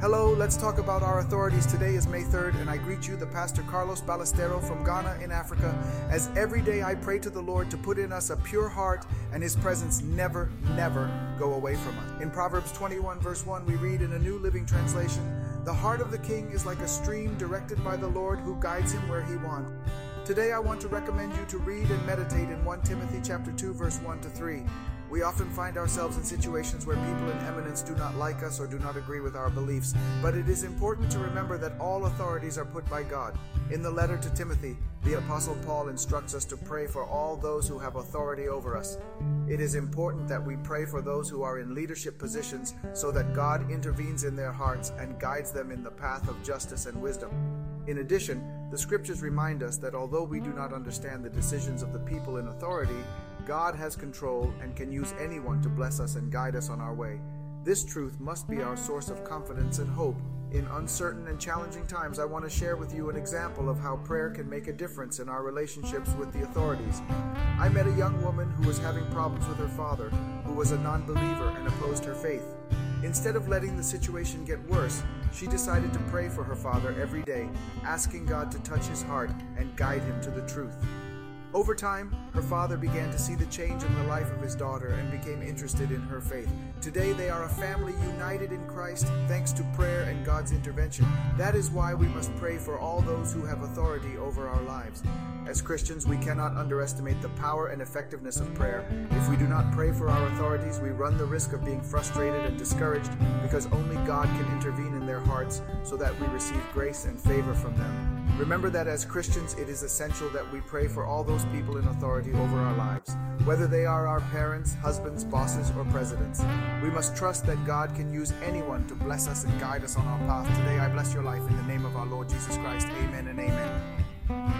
Hello, let's talk about our authorities. Today is May 3rd, and I greet you, the Pastor Carlos Ballestero from Ghana in Africa, as every day I pray to the Lord to put in us a pure heart and His presence never, never go away from us. In Proverbs 21, verse 1, we read in a New Living Translation The heart of the king is like a stream directed by the Lord who guides him where he wants. Today I want to recommend you to read and meditate in 1 Timothy chapter 2 verse 1 to 3. We often find ourselves in situations where people in eminence do not like us or do not agree with our beliefs, but it is important to remember that all authorities are put by God. In the letter to Timothy, the Apostle Paul instructs us to pray for all those who have authority over us. It is important that we pray for those who are in leadership positions so that God intervenes in their hearts and guides them in the path of justice and wisdom. In addition, the scriptures remind us that although we do not understand the decisions of the people in authority, God has control and can use anyone to bless us and guide us on our way. This truth must be our source of confidence and hope. In uncertain and challenging times, I want to share with you an example of how prayer can make a difference in our relationships with the authorities. I met a young woman who was having problems with her father, who was a non believer and opposed her faith. Instead of letting the situation get worse, she decided to pray for her father every day, asking God to touch his heart and guide him to the truth. Over time, her father began to see the change in the life of his daughter and became interested in her faith. Today, they are a family united in Christ thanks to prayer and God's intervention. That is why we must pray for all those who have authority over our lives. As Christians, we cannot underestimate the power and effectiveness of prayer. If we do not pray for our authorities, we run the risk of being frustrated and discouraged because only God can intervene in their hearts so that we receive grace and favor from them. Remember that as Christians, it is essential that we pray for all those people in authority over our lives, whether they are our parents, husbands, bosses, or presidents. We must trust that God can use anyone to bless us and guide us on our path. Today, I bless your life in the name of our Lord Jesus Christ. Amen and amen.